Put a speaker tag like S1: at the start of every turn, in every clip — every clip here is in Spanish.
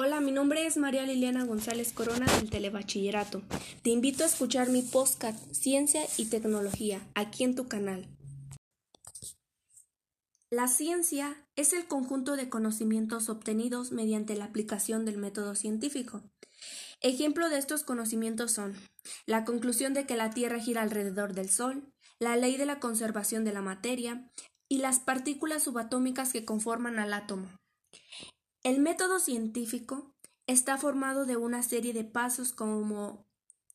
S1: Hola, mi nombre es María Liliana González Corona del Telebachillerato. Te invito a escuchar mi podcast Ciencia y Tecnología aquí en tu canal. La ciencia es el conjunto de conocimientos obtenidos mediante la aplicación del método científico. Ejemplo de estos conocimientos son la conclusión de que la Tierra gira alrededor del Sol, la ley de la conservación de la materia y las partículas subatómicas que conforman al átomo. El método científico está formado de una serie de pasos como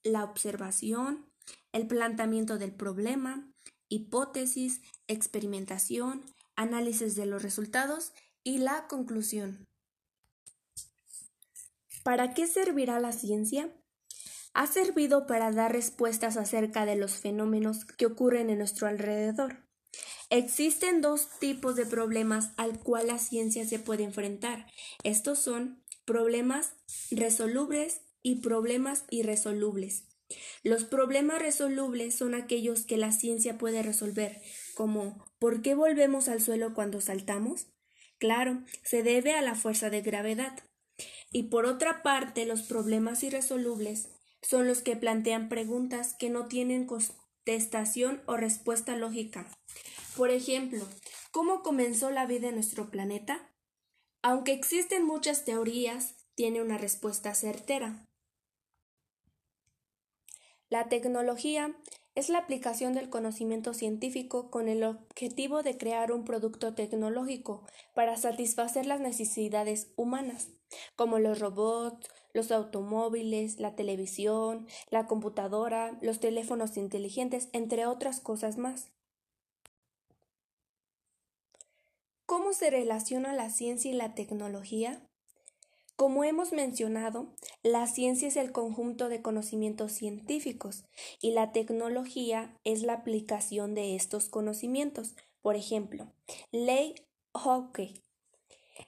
S1: la observación, el planteamiento del problema, hipótesis, experimentación, análisis de los resultados y la conclusión. ¿Para qué servirá la ciencia? Ha servido para dar respuestas acerca de los fenómenos que ocurren en nuestro alrededor. Existen dos tipos de problemas al cual la ciencia se puede enfrentar. Estos son problemas resolubles y problemas irresolubles. Los problemas resolubles son aquellos que la ciencia puede resolver, como ¿por qué volvemos al suelo cuando saltamos? Claro, se debe a la fuerza de gravedad. Y por otra parte, los problemas irresolubles son los que plantean preguntas que no tienen contestación o respuesta lógica. Por ejemplo, ¿cómo comenzó la vida en nuestro planeta? Aunque existen muchas teorías, tiene una respuesta certera. La tecnología es la aplicación del conocimiento científico con el objetivo de crear un producto tecnológico para satisfacer las necesidades humanas, como los robots, los automóviles, la televisión, la computadora, los teléfonos inteligentes, entre otras cosas más. ¿Cómo se relaciona la ciencia y la tecnología? Como hemos mencionado, la ciencia es el conjunto de conocimientos científicos y la tecnología es la aplicación de estos conocimientos. Por ejemplo, ley Hooke.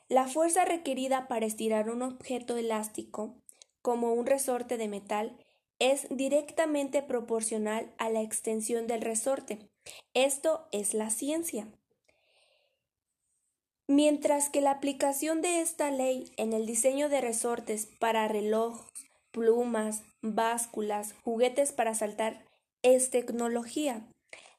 S1: La fuerza requerida para estirar un objeto elástico, como un resorte de metal, es directamente proporcional a la extensión del resorte. Esto es la ciencia. Mientras que la aplicación de esta ley en el diseño de resortes para reloj, plumas, básculas, juguetes para saltar es tecnología.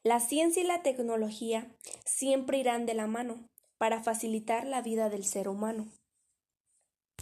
S1: La ciencia y la tecnología siempre irán de la mano para facilitar la vida del ser humano.